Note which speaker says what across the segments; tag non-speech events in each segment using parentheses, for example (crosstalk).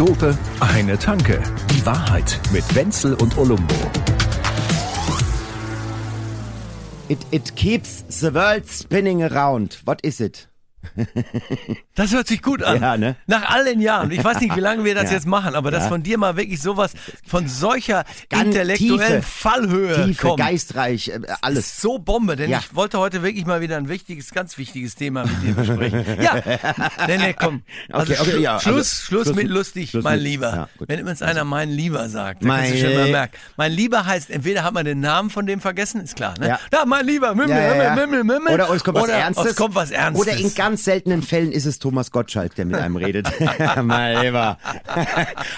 Speaker 1: Dope, eine Tanke. Die Wahrheit mit Wenzel und Olumbo.
Speaker 2: It, it keeps the world spinning around. What is it? (laughs)
Speaker 3: Das hört sich gut an.
Speaker 2: Ja, ne?
Speaker 3: Nach all den Jahren. Ich weiß nicht, wie lange wir das (laughs)
Speaker 2: Ja.
Speaker 3: jetzt machen, aber dass
Speaker 2: Ja.
Speaker 3: von dir mal wirklich sowas von solcher
Speaker 2: Ganz
Speaker 3: intellektuellen
Speaker 2: tiefe,
Speaker 3: Fallhöhe
Speaker 2: Tiefe,
Speaker 3: kommt.
Speaker 2: geistreich, äh, alles.
Speaker 3: Ist so Bombe, denn ich wollte heute wirklich mal wieder ein wichtiges, ganz wichtiges Thema mit dir besprechen. (laughs) ja, nee, nee, komm. Also
Speaker 2: Okay, okay,
Speaker 3: Schlu-
Speaker 2: ja, also
Speaker 3: Schluss, Schluss,
Speaker 2: Schluss
Speaker 3: mit lustig,
Speaker 2: Schluss
Speaker 3: mein
Speaker 2: mit-
Speaker 3: Lieber. Wenn uns einer mein Lieber sagt, dann kannst du
Speaker 2: Mein-
Speaker 3: schon mal merken. Mein Lieber heißt, entweder hat man den Namen von dem vergessen, ist klar, ne?
Speaker 2: Ja.
Speaker 3: Mein Lieber, Mimmel. Mimmel, Mimmel, Mimmel.
Speaker 2: Oder es kommt was
Speaker 3: Oder
Speaker 2: Ernstes.
Speaker 3: Es kommt was Ernstes.
Speaker 2: Oder in ganz seltenen Fällen ist es Thomas Gottschalk, der mit einem redet. (laughs) (laughs) mein Lieber.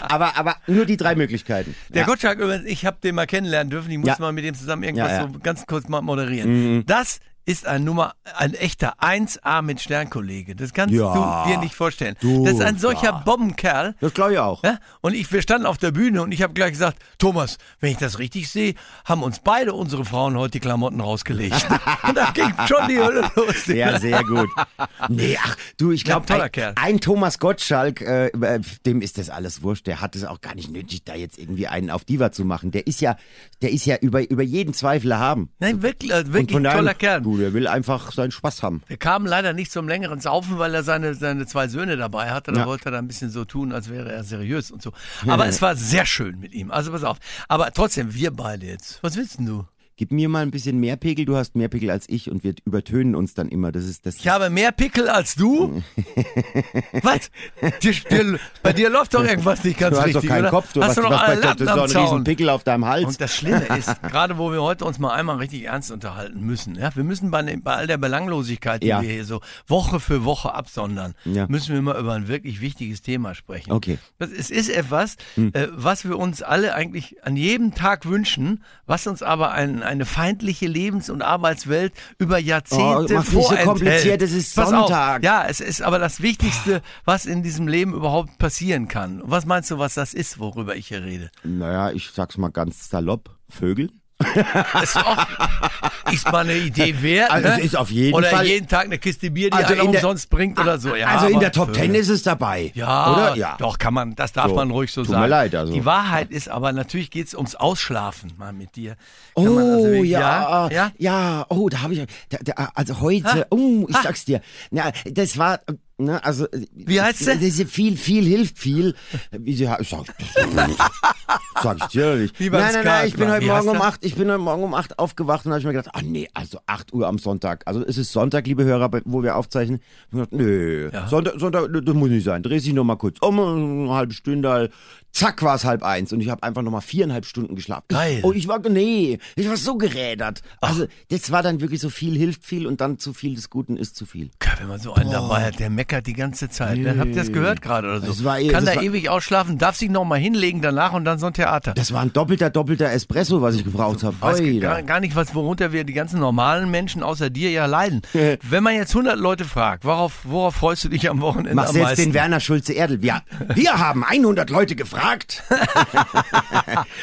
Speaker 2: aber, aber nur die drei Möglichkeiten.
Speaker 3: Der
Speaker 2: ja.
Speaker 3: Gottschalk übrigens, ich habe den mal kennenlernen dürfen, ich muss
Speaker 2: Ja.
Speaker 3: mal mit dem zusammen irgendwas
Speaker 2: Ja,
Speaker 3: so ganz kurz mal moderieren. Das ist ein Nummer, ein echter 1A mit Sternkollege. Das kannst
Speaker 2: Ja.
Speaker 3: du dir nicht vorstellen.
Speaker 2: Du,
Speaker 3: das ist ein solcher
Speaker 2: ja.
Speaker 3: Bombenkerl.
Speaker 2: Das glaube ich auch.
Speaker 3: Ja? Und ich, wir standen auf der Bühne und ich habe gleich gesagt, Thomas, wenn ich das richtig sehe, haben uns beide unsere Frauen heute die Klamotten rausgelegt. (laughs) und da ging schon die Hölle los.
Speaker 2: Ja, sehr gut. Nee, ach, du, ich glaube, ein, ein Thomas Gottschalk, äh, äh, dem ist das alles wurscht. Der hat es auch gar nicht nötig, da jetzt irgendwie einen auf Diva zu machen. Der ist ja, der ist ja über, über jeden Zweifel erhaben.
Speaker 3: Nein, wirklich,
Speaker 2: Und
Speaker 3: wirklich toller Kerl.
Speaker 2: Du, der will einfach seinen Spaß haben.
Speaker 3: Wir kamen leider nicht zum längeren Saufen, weil er seine, seine zwei Söhne dabei hatte. Da
Speaker 2: Ja.
Speaker 3: wollte er da ein bisschen so tun, als wäre er seriös und so. (laughs) Aber es war sehr schön mit ihm. Also pass auf. Aber trotzdem, wir beide jetzt. Was willst denn du?
Speaker 2: Gib mir mal ein bisschen mehr Pegel. Du hast mehr Pegel als ich und wir übertönen uns dann immer. Das ist das.
Speaker 3: Ich habe mehr Pickel als du? (laughs) Was? Dir, dir, bei dir läuft doch irgendwas nicht ganz
Speaker 2: du hast
Speaker 3: richtig,
Speaker 2: doch keinen
Speaker 3: oder?
Speaker 2: Kopf. Du
Speaker 3: hast
Speaker 2: hast,
Speaker 3: du
Speaker 2: was
Speaker 3: noch
Speaker 2: bei
Speaker 3: alle
Speaker 2: dir, das
Speaker 3: Lappen
Speaker 2: ist doch
Speaker 3: am
Speaker 2: ein riesen? Pickel auf deinem Hals.
Speaker 3: Und das Schlimme ist, gerade wo wir heute uns mal einmal richtig ernst unterhalten müssen, ja, wir müssen bei, bei all der Belanglosigkeit, die
Speaker 2: Ja.
Speaker 3: wir hier so Woche für Woche absondern,
Speaker 2: Ja.
Speaker 3: müssen wir mal über ein wirklich wichtiges Thema sprechen.
Speaker 2: Okay. Hm.
Speaker 3: Das, es ist etwas, äh, was wir uns alle eigentlich an jedem Tag wünschen, was uns aber ein, eine feindliche Lebens- und Arbeitswelt über Jahrzehnte
Speaker 2: Oh, mach nicht so
Speaker 3: vorenthält.
Speaker 2: kompliziert, es ist
Speaker 3: Pass
Speaker 2: Sonntag.
Speaker 3: Auf. Ja, es ist aber das Wichtigste, was in diesem Leben überhaupt passieren kann. Was meinst du, was das ist, worüber ich hier rede?
Speaker 2: naja, ich sag's mal ganz salopp. Vögel?
Speaker 3: Ist, auch, ist mal eine Idee wert.
Speaker 2: Also
Speaker 3: ne?
Speaker 2: es ist auf jeden
Speaker 3: oder
Speaker 2: Fall-
Speaker 3: jeden Tag eine Kiste Bier, die
Speaker 2: Also
Speaker 3: einer umsonst bringt oder so. Ja,
Speaker 2: also in der Top Ten ist es dabei.
Speaker 3: Ja,
Speaker 2: Oder? Ja.
Speaker 3: doch, kann man, das darf
Speaker 2: So,
Speaker 3: man ruhig so
Speaker 2: tut mir
Speaker 3: sagen.
Speaker 2: leid, also.
Speaker 3: Die Wahrheit ist aber, natürlich geht's ums Ausschlafen mal mit dir. Kann
Speaker 2: Oh,
Speaker 3: man also wirklich-
Speaker 2: ja,
Speaker 3: ja,
Speaker 2: ja, oh, da habe ich, da, da, also heute, oh, ich
Speaker 3: Ha.
Speaker 2: sag's dir, na, das war, ne, also,
Speaker 3: Wie heißt sie?
Speaker 2: Diese viel, viel hilft viel. Wie sie, sag, (laughs) sag ich dir nicht.
Speaker 3: Beim
Speaker 2: nein, nein, nein, ich bin heute Morgen um acht, ich bin heute Morgen um acht aufgewacht und habe ich mir gedacht, ah nee, also acht Uhr am Sonntag, also es ist Sonntag, liebe Hörer, wo wir aufzeichnen. Ich hab gedacht, nö,
Speaker 3: Ja.
Speaker 2: Sonntag, Sonntag, das muss nicht sein. Dreh dich noch mal kurz um, eine halbe Stunde, zack, war es halb eins und ich habe einfach noch mal viereinhalb Stunden geschlafen.
Speaker 3: Geil.
Speaker 2: Oh, ich war, nee, ich war so gerädert. Also, das war dann wirklich so viel hilft viel und dann zu viel des Guten ist zu viel.
Speaker 3: Ja, Wenn man so einen dabei hat, der meckert die ganze Zeit. Ne? Habt ihr das gehört gerade oder so?
Speaker 2: Das war eh-
Speaker 3: Kann
Speaker 2: das
Speaker 3: da
Speaker 2: war-
Speaker 3: ewig ausschlafen, darf sich noch mal hinlegen danach und dann so ein Theater.
Speaker 2: Das war ein doppelter, doppelter Espresso, was ich gebraucht habe.
Speaker 3: weiß gar, gar nicht, was, worunter wir die ganzen normalen Menschen außer dir ja leiden. (laughs) Wenn man jetzt 100 Leute fragt, worauf, worauf freust du dich am Wochenende
Speaker 2: Machst
Speaker 3: am
Speaker 2: jetzt
Speaker 3: meisten?
Speaker 2: den Werner Schulze-Erdel. Wir, wir haben 100 Leute gefragt. (laughs)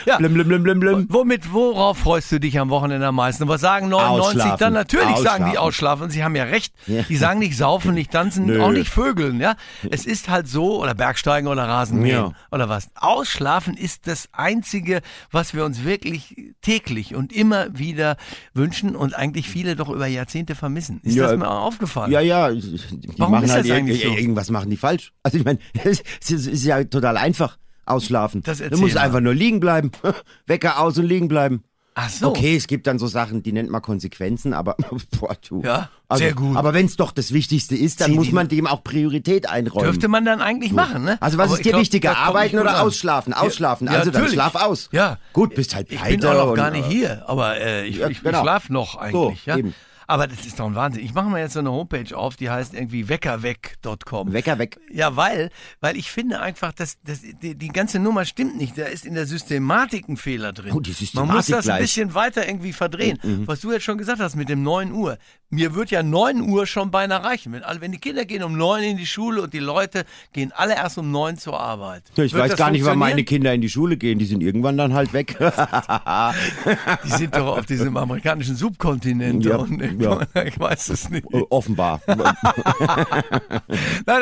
Speaker 3: Ja.
Speaker 2: Blim, blim, blim, blim, blim.
Speaker 3: Womit, worauf freust du dich am Wochenende am meisten? Und was sagen 99
Speaker 2: Ausschlafen.
Speaker 3: dann? Natürlich sagen die
Speaker 2: Ausschlafen.
Speaker 3: sie haben ja recht. Die sagen nicht saufen, nicht tanzen,
Speaker 2: Nö.
Speaker 3: auch nicht vögeln, ja. Es ist halt so, oder Bergsteigen oder Rasenmähen
Speaker 2: Ja.
Speaker 3: oder was. Ausschlafen ist das Einzige, was wir uns wirklich täglich und immer wieder wünschen und eigentlich viele doch über Jahrzehnte vermissen. Ist
Speaker 2: Ja,
Speaker 3: das mir auch aufgefallen?
Speaker 2: Ja, ja, die
Speaker 3: Warum
Speaker 2: machen
Speaker 3: ist
Speaker 2: halt
Speaker 3: das eigentlich so?
Speaker 2: irgendwas machen die falsch. Also ich meine, (laughs) es ist ja total einfach. Ausschlafen.
Speaker 3: Das
Speaker 2: du musst
Speaker 3: mal.
Speaker 2: einfach nur liegen bleiben. (laughs) Wecker aus und liegen bleiben.
Speaker 3: Ach so.
Speaker 2: Okay, es gibt dann so Sachen, die nennt man Konsequenzen, aber (laughs) boah, du.
Speaker 3: Ja,
Speaker 2: also,
Speaker 3: sehr gut.
Speaker 2: Aber wenn es doch das Wichtigste ist, dann
Speaker 3: Zieh
Speaker 2: muss man dem auch Priorität einräumen.
Speaker 3: Dürfte man dann eigentlich machen, ne?
Speaker 2: Also was
Speaker 3: Aber
Speaker 2: ist
Speaker 3: ich
Speaker 2: dir
Speaker 3: glaub,
Speaker 2: wichtiger, arbeiten oder
Speaker 3: an.
Speaker 2: ausschlafen? Ausschlafen,
Speaker 3: Ja,
Speaker 2: also dann
Speaker 3: natürlich.
Speaker 2: schlaf aus.
Speaker 3: Ja.
Speaker 2: Gut, bist halt
Speaker 3: Ich
Speaker 2: pleite.
Speaker 3: bin auch noch gar nicht
Speaker 2: äh,
Speaker 3: hier, aber äh, ich,
Speaker 2: Ja,
Speaker 3: ich,
Speaker 2: genau.
Speaker 3: ich schlaf noch eigentlich,
Speaker 2: So,
Speaker 3: ja.
Speaker 2: eben.
Speaker 3: Aber das ist doch ein Wahnsinn. Ich mache mal jetzt so eine Homepage auf, die heißt irgendwie weckerweg.com.
Speaker 2: Wecker weg.
Speaker 3: Ja, weil, weil ich finde einfach, dass, dass die, die ganze Nummer stimmt nicht. Da ist in der Systematik ein Fehler drin.
Speaker 2: Oh, die
Speaker 3: Man muss
Speaker 2: Systematik
Speaker 3: das ein
Speaker 2: gleich. Mhm,
Speaker 3: bisschen weiter irgendwie verdrehen. Was du jetzt schon gesagt hast mit dem 9 Uhr. Mir wird ja 9 Uhr schon beinahe reichen. Wenn, alle- wenn die Kinder gehen um 9 in die Schule und die Leute gehen alle erst um 9 zur Arbeit.
Speaker 2: Ja, Ich
Speaker 3: Wird
Speaker 2: weiß gar nicht, wann meine? Kinder in die Schule gehen. Die sind irgendwann dann halt weg. (laughs)
Speaker 3: Die sind doch auf diesem amerikanischen Subkontinent.
Speaker 2: Ja,
Speaker 3: und
Speaker 2: Ja. (laughs)
Speaker 3: Ich weiß es nicht.
Speaker 2: Offenbar. (laughs)
Speaker 3: Nein,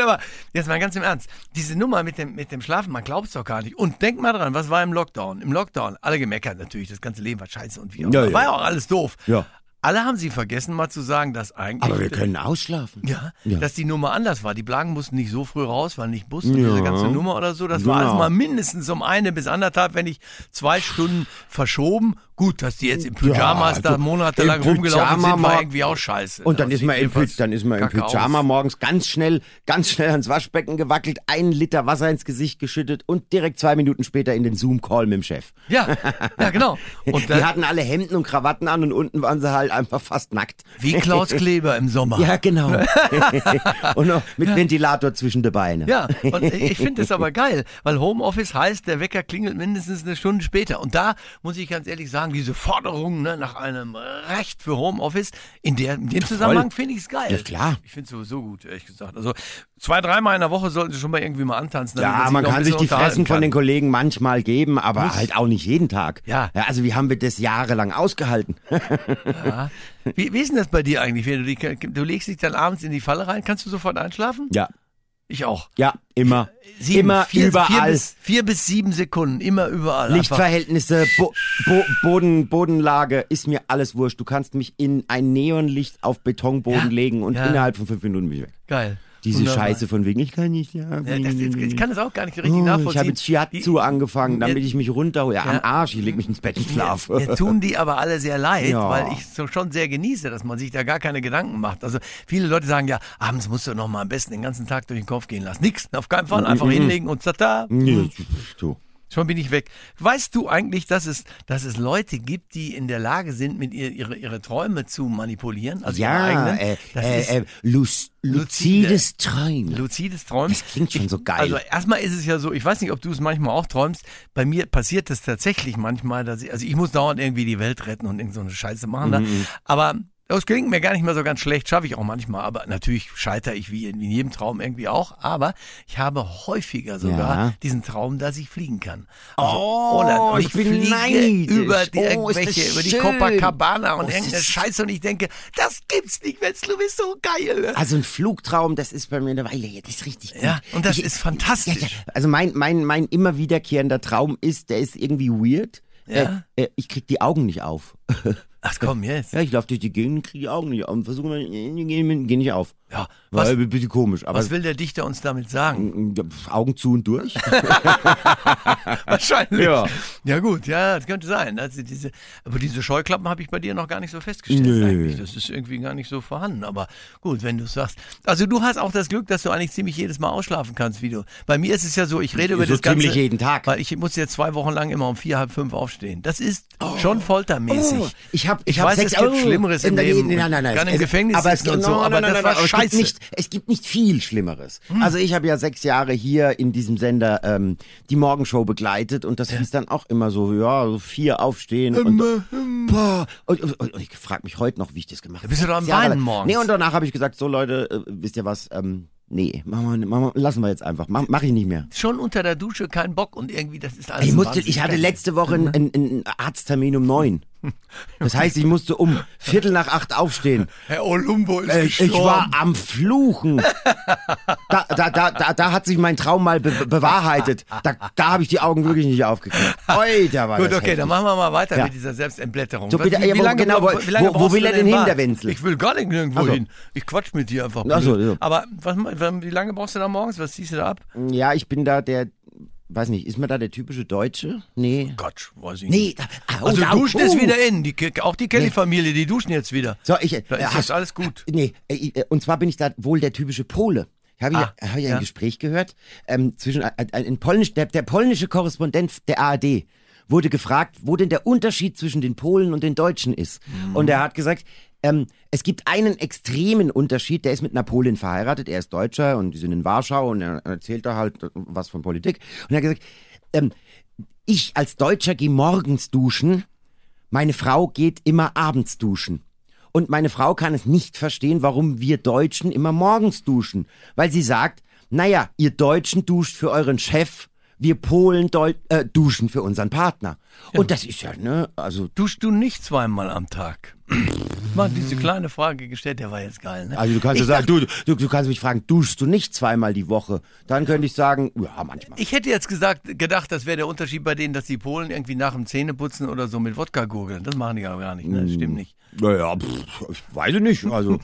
Speaker 3: aber jetzt mal ganz im Ernst. Diese Nummer mit dem, mit dem Schlafen, man glaubt es doch gar nicht. Und denk mal dran, was war im Lockdown? Im Lockdown, alle gemeckert natürlich, das ganze Leben war scheiße und wie auch
Speaker 2: Ja, ja.
Speaker 3: War ja auch alles doof.
Speaker 2: Ja.
Speaker 3: Alle haben sie vergessen, mal zu sagen, dass eigentlich.
Speaker 2: Aber wir können ausschlafen.
Speaker 3: ja,
Speaker 2: Ja.
Speaker 3: dass die Nummer anders war. Die Blagen mussten nicht so früh raus, weil nicht Bus und
Speaker 2: Ja.
Speaker 3: diese ganze Nummer oder so. Das war
Speaker 2: Genau.
Speaker 3: alles mal mindestens um eine bis anderthalb, wenn nicht zwei Stunden verschoben. Gut, dass die jetzt im Pyjamas
Speaker 2: Ja,
Speaker 3: da monatelang rumgelaufen
Speaker 2: Pyjama
Speaker 3: sind, war irgendwie auch scheiße.
Speaker 2: Und dann ist man im, dann ist man im Pyjama
Speaker 3: aus.
Speaker 2: morgens ganz schnell, ganz schnell ans Waschbecken gewackelt, einen Liter Wasser ins Gesicht geschüttet und direkt zwei Minuten später in den Zoom-Call mit dem Chef.
Speaker 3: Ja, ja, genau. (laughs) Und
Speaker 2: Die
Speaker 3: dann,
Speaker 2: hatten alle Hemden und Krawatten an und unten waren sie halt einfach fast nackt.
Speaker 3: wie Klaus Kleber im Sommer.
Speaker 2: Ja, genau. (laughs) (laughs) und noch mit Ventilator zwischen den Beinen.
Speaker 3: Ja, und ich finde das aber geil, weil Homeoffice heißt, der Wecker klingelt mindestens eine Stunde später. Und da muss ich ganz ehrlich sagen, diese Forderung ne, nach einem Recht für Homeoffice, in, der, in dem Zusammenhang finde ich es geil.
Speaker 2: Ja, klar.
Speaker 3: Ich finde es sowieso gut, ehrlich gesagt. Also zwei, dreimal in der Woche sollten sie schon mal irgendwie mal antanzen.
Speaker 2: Ja, man kann sich die Fressen von
Speaker 3: kann.
Speaker 2: den Kollegen manchmal geben, aber halt auch nicht jeden Tag.
Speaker 3: Ja.
Speaker 2: Also wie haben wir das jahrelang ausgehalten?
Speaker 3: Ja. Wie, wie ist denn das bei dir eigentlich? Du, du legst dich dann abends in die Falle rein, kannst du sofort einschlafen?
Speaker 2: Ja,
Speaker 3: Ich auch.
Speaker 2: ja, immer.
Speaker 3: Sieben,
Speaker 2: immer
Speaker 3: vier,
Speaker 2: überall.
Speaker 3: Vier bis, vier bis sieben Sekunden, immer überall.
Speaker 2: Lichtverhältnisse, Bo Bo Boden, Bodenlage, ist mir alles wurscht. Du kannst mich in ein Neonlicht auf Betonboden
Speaker 3: Ja,
Speaker 2: legen und
Speaker 3: ja.
Speaker 2: innerhalb von fünf Minuten bin ich weg.
Speaker 3: Geil.
Speaker 2: Diese
Speaker 3: Wunderbar.
Speaker 2: Scheiße von wegen, ich kann nicht, ja.
Speaker 3: Ja, das, ich kann das auch gar nicht richtig
Speaker 2: Oh,
Speaker 3: nachvollziehen.
Speaker 2: ich habe jetzt Shiatsu angefangen, damit ich mich runterhole. Ja, am Arsch, ich leg mich ins Bett und schlafe.
Speaker 3: Mir tun die aber alle sehr leid,
Speaker 2: Ja.
Speaker 3: weil ich so schon sehr genieße, dass man sich da gar keine Gedanken macht. Also viele Leute sagen ja, abends musst du noch mal am besten den ganzen Tag durch den Kopf gehen lassen. Nix, auf keinen Fall. Einfach hinlegen und tata,
Speaker 2: Nee, du.
Speaker 3: Schon bin ich weg. Weißt du eigentlich, dass es, dass es Leute gibt, die in der Lage sind, mit ihr, ihre, ihre Träume zu manipulieren? Also
Speaker 2: Ja, äh,
Speaker 3: das
Speaker 2: äh,
Speaker 3: ist
Speaker 2: äh, Luz luzides Träumen.
Speaker 3: luzides Träumen.
Speaker 2: Das klingt schon so geil.
Speaker 3: Also erstmal ist es ja so, ich weiß nicht, ob du es manchmal auch träumst. Bei mir passiert das tatsächlich manchmal, dass ich, also ich muss dauernd irgendwie die Welt retten und irgend so eine Scheiße machen da.
Speaker 2: Mhm.
Speaker 3: Aber das gelingt mir gar nicht mal so ganz schlecht, schaffe ich auch manchmal. Aber natürlich scheitere ich wie in, wie in jedem Traum irgendwie auch. Aber ich habe häufiger sogar
Speaker 2: Ja.
Speaker 3: diesen Traum, dass ich fliegen kann. Also,
Speaker 2: Oh,
Speaker 3: oder- und
Speaker 2: ich bin
Speaker 3: fliege
Speaker 2: neidisch.
Speaker 3: über die
Speaker 2: Oh,
Speaker 3: irgendwelche,
Speaker 2: das
Speaker 3: über die. Copacabana und
Speaker 2: Oh,
Speaker 3: irgendeine
Speaker 2: das-
Speaker 3: Scheiße und ich denke, das gibt's nicht, Wenzel, du bist so geil.
Speaker 2: Also ein Flugtraum, das ist bei mir eine Weile jetzt, ist richtig gut.
Speaker 3: Ja, und das
Speaker 2: Ich-
Speaker 3: ist fantastisch.
Speaker 2: Ja, ja. Also mein, mein, mein immer wiederkehrender Traum ist, der ist irgendwie weird.
Speaker 3: Ja?
Speaker 2: Äh, äh, ich krieg die Augen nicht auf. (laughs)
Speaker 3: Ach komm, jetzt.
Speaker 2: ja, ich laufe durch die Gegend, krieg die Augen nicht auf und versuche gehen, gehen nicht auf.
Speaker 3: Ja, was,
Speaker 2: ein bisschen komisch, aber
Speaker 3: was will der Dichter uns damit sagen?
Speaker 2: Augen zu und durch. (laughs) (laughs)
Speaker 3: Wahrscheinlich.
Speaker 2: Ja.
Speaker 3: ja gut, ja, das könnte sein. Also diese, aber diese Scheuklappen habe ich bei dir noch gar nicht so festgestellt
Speaker 2: Nö.
Speaker 3: eigentlich. Das ist irgendwie gar nicht so vorhanden. Aber gut, wenn du es sagst. Also du hast auch das Glück, dass du eigentlich ziemlich jedes Mal ausschlafen kannst, wie du. Bei mir ist es ja so, ich rede über
Speaker 2: So
Speaker 3: das Ganze.
Speaker 2: ziemlich jeden Tag.
Speaker 3: Weil ich muss jetzt zwei Wochen lang immer um vier, halb fünf aufstehen. Das ist schon foltermäßig.
Speaker 2: Oh, ich habe ich
Speaker 3: Ich
Speaker 2: hab
Speaker 3: weiß,
Speaker 2: sechs
Speaker 3: es gibt
Speaker 2: Euro.
Speaker 3: Schlimmeres im
Speaker 2: nee,
Speaker 3: Leben.
Speaker 2: Nee, nein, nein, nein.
Speaker 3: Kann im
Speaker 2: Es-
Speaker 3: Gefängnis
Speaker 2: aber es
Speaker 3: sitzen und
Speaker 2: gibt,
Speaker 3: so,
Speaker 2: nein,
Speaker 3: aber
Speaker 2: nein,
Speaker 3: das
Speaker 2: nein,
Speaker 3: war
Speaker 2: nein,
Speaker 3: scheiße.
Speaker 2: gibt nicht, es gibt nicht viel Schlimmeres. Also ich habe ja sechs Jahre hier in diesem Sender ähm, die Morgenshow begleitet und das hieß dann auch immer so, ja, so vier aufstehen und, boah, und, und, und ich frage mich heute noch, wie ich das gemacht habe.
Speaker 3: bist du doch am Weinen morgens.
Speaker 2: Nee, und danach habe ich gesagt, so Leute, äh, wisst ihr was, ähm, nee, machen wir, machen wir, lassen wir jetzt einfach, mach, mach ich nicht mehr.
Speaker 3: Schon unter der Dusche kein Bock und irgendwie, das ist alles.
Speaker 2: Ich, musste, ich hatte letzte Woche einen, einen Arzttermin um neun. (laughs) Das heißt, ich musste um Viertel nach acht aufstehen.
Speaker 3: Herr Olumbo ist
Speaker 2: Äh, ich
Speaker 3: gestorben.
Speaker 2: war am Fluchen. Da, da, da, da, da hat sich mein Traum mal be bewahrheitet. Da, da habe ich die Augen wirklich nicht aufgekriegt. Alter, war
Speaker 3: Gut, okay, dann
Speaker 2: heftig.
Speaker 3: machen wir mal weiter
Speaker 2: Ja.
Speaker 3: mit dieser Selbstentblätterung.
Speaker 2: So, bitte, ja, wo- genau, wo- wo- wo
Speaker 3: brauchst
Speaker 2: will
Speaker 3: du
Speaker 2: er denn hin, der Wenzel?
Speaker 3: Ich will gar nicht nirgendwo
Speaker 2: so.
Speaker 3: hin. Ich quatsch mit dir einfach.
Speaker 2: Ach so.
Speaker 3: Aber was, wie lange brauchst du da morgens? Was ziehst du da ab?
Speaker 2: Ja, ich bin da der, weiß nicht, ist man da der typische Deutsche? Nee.
Speaker 3: Gott, weiß ich
Speaker 2: Nee,
Speaker 3: nicht.
Speaker 2: da, ah, oh,
Speaker 3: Also
Speaker 2: da-
Speaker 3: duschen
Speaker 2: oh.
Speaker 3: ist wieder in. Die, auch die Kelly-Familie, die duschen jetzt wieder.
Speaker 2: So, ich,
Speaker 3: Da ist
Speaker 2: äh,
Speaker 3: das alles gut.
Speaker 2: Nee, äh, äh, und zwar bin ich da wohl der typische Pole. Ich habe
Speaker 3: Ah,
Speaker 2: ja, hab ja ein Gespräch gehört ähm, zwischen äh, äh, ein Polnisch, der, der polnische Korrespondent der ARD wurde gefragt, wo denn der Unterschied zwischen den Polen und den Deutschen ist.
Speaker 3: Mhm.
Speaker 2: Und er hat gesagt, ähm, es gibt einen extremen Unterschied, der ist mit Napoleon verheiratet, er ist Deutscher und die sind in Warschau und er erzählt da halt was von Politik. Und er hat gesagt, ähm, ich als Deutscher gehe morgens duschen, meine Frau geht immer abends duschen. Und meine Frau kann es nicht verstehen, warum wir Deutschen immer morgens duschen. Weil sie sagt, naja, ihr Deutschen duscht für euren Chef, wir Polen Deu äh, duschen für unseren Partner. Und das ist ja, ne, also
Speaker 3: Duschst du nicht zweimal am Tag? (clears throat) Mal diese kleine Frage gestellt, der war jetzt geil, ne?
Speaker 2: Also du kannst ja sagen, du, du, du kannst mich fragen, duschst du nicht zweimal die Woche? Dann könnte ich sagen, ja, manchmal.
Speaker 3: Ich hätte jetzt gesagt, gedacht, das wäre der Unterschied bei denen, dass die Polen irgendwie nach dem Zähneputzen oder so mit Wodka gurgeln. Das machen die aber gar nicht, ne? Das stimmt nicht.
Speaker 2: Naja, pff, ich weiß es nicht. Also,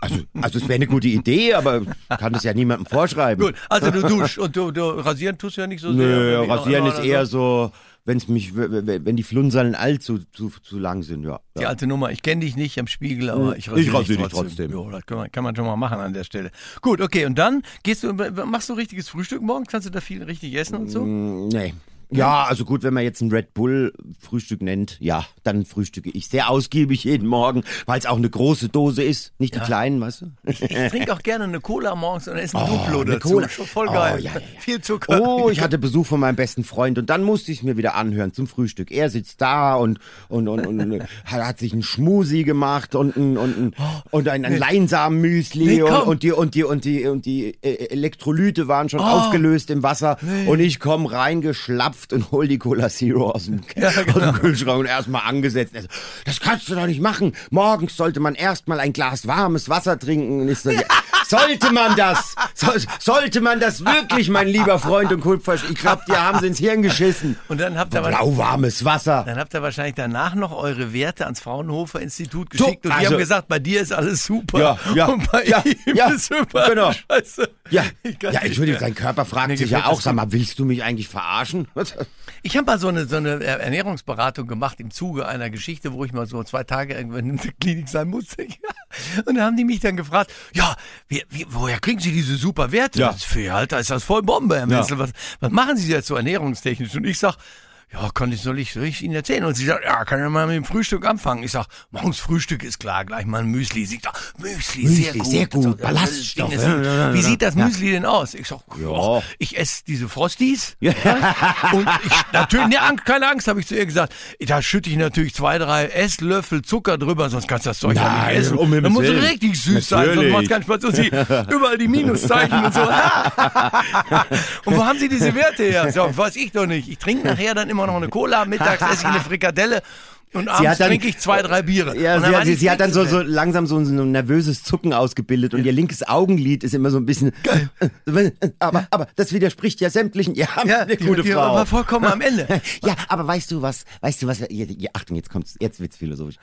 Speaker 2: also, also es wäre eine gute Idee, aber ich kann das ja niemandem vorschreiben.
Speaker 3: Gut, also du duschst und du, du rasieren tust du ja nicht so sehr.
Speaker 2: Nö, rasieren ist eher so, wenn es mich, wenn die Flunseln allzu zu, zu lang sind, ja.
Speaker 3: Die alte Nummer, ich kenne dich nicht am Spiegel, aber ich
Speaker 2: Ich
Speaker 3: rasiere
Speaker 2: rasiere
Speaker 3: dich trotzdem.
Speaker 2: trotzdem.
Speaker 3: Jo, das kann man, kann man schon mal machen an der Stelle. Gut, okay, und dann gehst du, machst du richtiges Frühstück morgens? Kannst du da viel richtig essen und so?
Speaker 2: Mm, Nee. Ja, also gut, wenn man jetzt ein Red Bull Frühstück nennt, ja, dann frühstücke ich sehr ausgiebig jeden Morgen, weil es auch eine große Dose ist, nicht die kleinen, weißt du?
Speaker 3: Ich trinke auch gerne eine Cola morgens und esse ein
Speaker 2: Oh,
Speaker 3: Duplo
Speaker 2: eine
Speaker 3: dazu.
Speaker 2: Cola.
Speaker 3: Schon voll
Speaker 2: Oh,
Speaker 3: geil.
Speaker 2: ja, ja, ja.
Speaker 3: Viel Zucker.
Speaker 2: Oh, ich hatte Besuch von meinem besten Freund und dann musste ich es mir wieder anhören zum Frühstück. Er sitzt da und und und, und (laughs) hat, hat sich einen Schmusi gemacht und ein und ein, und ein, ein Leinsamenmüsli
Speaker 3: Oh, Nee,
Speaker 2: und,
Speaker 3: komm.
Speaker 2: und die und die und die und die äh, Elektrolyte waren schon aufgelöst im Wasser und ich komm reingeschlapft und hol die Cola Zero aus dem, (laughs) aus dem Kühlschrank und erstmal angesetzt. Er so, das kannst du doch nicht machen. Morgens sollte man erstmal ein Glas warmes Wasser trinken. Und ich so, ja, sollte man das? So, sollte man das wirklich, mein lieber Freund und Kultfisch? Ich glaube, die haben sie ins Hirn geschissen.
Speaker 3: Und dann habt ihr
Speaker 2: Blauwarmes Wasser.
Speaker 3: Dann habt ihr wahrscheinlich danach noch eure Werte ans Fraunhofer Institut geschickt und die
Speaker 2: also-
Speaker 3: haben gesagt, bei dir ist alles super.
Speaker 2: Ja, ja,
Speaker 3: Und bei
Speaker 2: ja,
Speaker 3: ihm
Speaker 2: ja,
Speaker 3: ist super.
Speaker 2: genau.
Speaker 3: Scheiße.
Speaker 2: Ja,
Speaker 3: Ich
Speaker 2: ja, Entschuldigung, sein Körper fragt
Speaker 3: Mir
Speaker 2: sich ja auch, sag mal, willst du mich eigentlich verarschen?
Speaker 3: Ich habe mal so eine, so eine Ernährungsberatung gemacht im Zuge einer Geschichte, wo ich mal so zwei Tage irgendwann in der Klinik sein musste. (laughs) Und da haben die mich dann gefragt, ja, wie, wie, woher kriegen Sie diese super Werte?
Speaker 2: Ja.
Speaker 3: Das für Alter ist das voll Bombe, Herr Menzel. Was, was machen Sie jetzt so ernährungstechnisch? Und ich sag, ja, kann ich, soll ich, soll ich Ihnen erzählen? Und sie sagt, ja, kann ja mal mit dem Frühstück anfangen. Ich sag, morgens Frühstück ist klar, gleich mal ein Müsli. Sie sagt, Müsli, sehr
Speaker 2: Müsli,
Speaker 3: gut.
Speaker 2: sehr gut,
Speaker 3: ist-
Speaker 2: Ballaststoffe.
Speaker 3: Wie sieht das. Müsli denn aus? Ich sag,
Speaker 2: Ja.
Speaker 3: ich esse diese Frosties. Ja. (laughs) Und ich, natürlich, ne, Angst, keine Angst, habe ich zu ihr gesagt. Da schütte ich natürlich zwei, drei Esslöffel Zucker drüber, sonst kannst du das Zeug ja nicht essen.
Speaker 2: um
Speaker 3: Dann muss es richtig süß sein, sonst
Speaker 2: Natürlich.
Speaker 3: macht keinen Spaß. Und sie, (laughs) überall die Minuszeichen und so. (laughs) und wo haben sie diese Werte her? So, weiß ich doch nicht. Ich trinke nachher dann immer noch eine Cola, mittags esse ich eine (laughs) Frikadelle. Und abends
Speaker 2: dann-
Speaker 3: trinke ich zwei, drei Biere.
Speaker 2: Ja, sie, hat, sie, sie hat dann so, so langsam so ein, so ein nervöses Zucken ausgebildet und ihr linkes Augenlid ist immer so ein bisschen. Geil. (laughs) Aber, aber das widerspricht ja sämtlichen. Ja,
Speaker 3: Ja,
Speaker 2: eine gute
Speaker 3: die
Speaker 2: Frau.
Speaker 3: war vollkommen am Ende. (laughs)
Speaker 2: Ja, aber weißt du was? Weißt du was? Ja, Achtung, jetzt kommt's. Jetzt wird's philosophisch.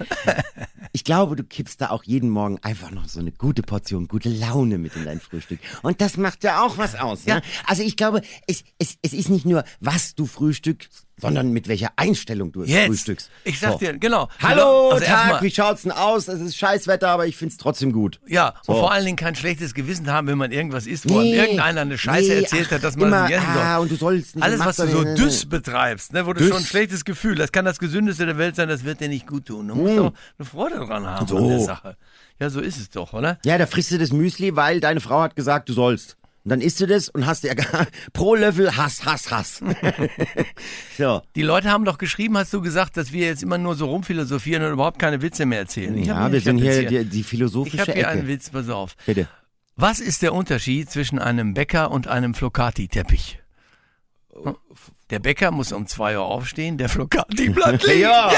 Speaker 2: Ich glaube, du kippst da auch jeden Morgen einfach noch so eine gute Portion, gute Laune mit in dein Frühstück. Und das macht ja auch was aus.
Speaker 3: Ja.
Speaker 2: Ne? Also ich glaube, es, es, es ist nicht nur, was du frühstückst, sondern mit welcher Einstellung du es
Speaker 3: Jetzt.
Speaker 2: frühstückst.
Speaker 3: Ich sag
Speaker 2: So.
Speaker 3: dir, genau.
Speaker 2: Hallo,
Speaker 3: Also
Speaker 2: Tag,
Speaker 3: erstmal-
Speaker 2: wie schaut's denn aus? Es ist Scheißwetter, aber ich find's trotzdem gut.
Speaker 3: Ja,
Speaker 2: So.
Speaker 3: und vor allen Dingen kein schlechtes Gewissen haben, wenn man irgendwas isst, wo
Speaker 2: Nee,
Speaker 3: irgendeiner eine Scheiße
Speaker 2: nee,
Speaker 3: erzählt
Speaker 2: ach,
Speaker 3: hat, dass man
Speaker 2: immer,
Speaker 3: nicht essen soll.
Speaker 2: ah, und du sollst nicht,
Speaker 3: Alles, was du so düss betreibst, ne, wo du
Speaker 2: Düss.
Speaker 3: schon ein schlechtes Gefühl hast, kann das Gesündeste der Welt sein, das wird dir nicht gut tun. Du musst doch eine Freude dran haben
Speaker 2: So.
Speaker 3: an der Sache. Ja, so ist es doch, oder?
Speaker 2: Ja, da frisst du das Müsli, weil deine Frau hat gesagt, du sollst. Und dann isst du das und hast ja (laughs) gar, pro Löffel Hass, Hass, Hass. (laughs) so.
Speaker 3: Die Leute haben doch geschrieben, hast du gesagt, dass wir jetzt immer nur so rumphilosophieren und überhaupt keine Witze mehr erzählen. Ich
Speaker 2: Ja, wir
Speaker 3: ich
Speaker 2: sind hier die, die
Speaker 3: Ich
Speaker 2: philosophische
Speaker 3: habe hier einen
Speaker 2: Ecke.
Speaker 3: Witz, pass auf.
Speaker 2: Bitte.
Speaker 3: Was ist der Unterschied zwischen einem Bäcker und einem Flocati-Teppich? Hm? Der Bäcker muss um zwei Uhr aufstehen, der Flocati bleibt (laughs) liegen.
Speaker 2: Ja.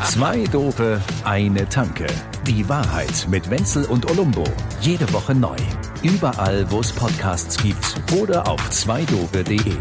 Speaker 2: (laughs)
Speaker 1: Zwei Dope, eine Tanke. Die Wahrheit mit Wenzel und Olumbo. Jede Woche neu. Überall, wo es Podcasts gibt oder auf zweidope.de.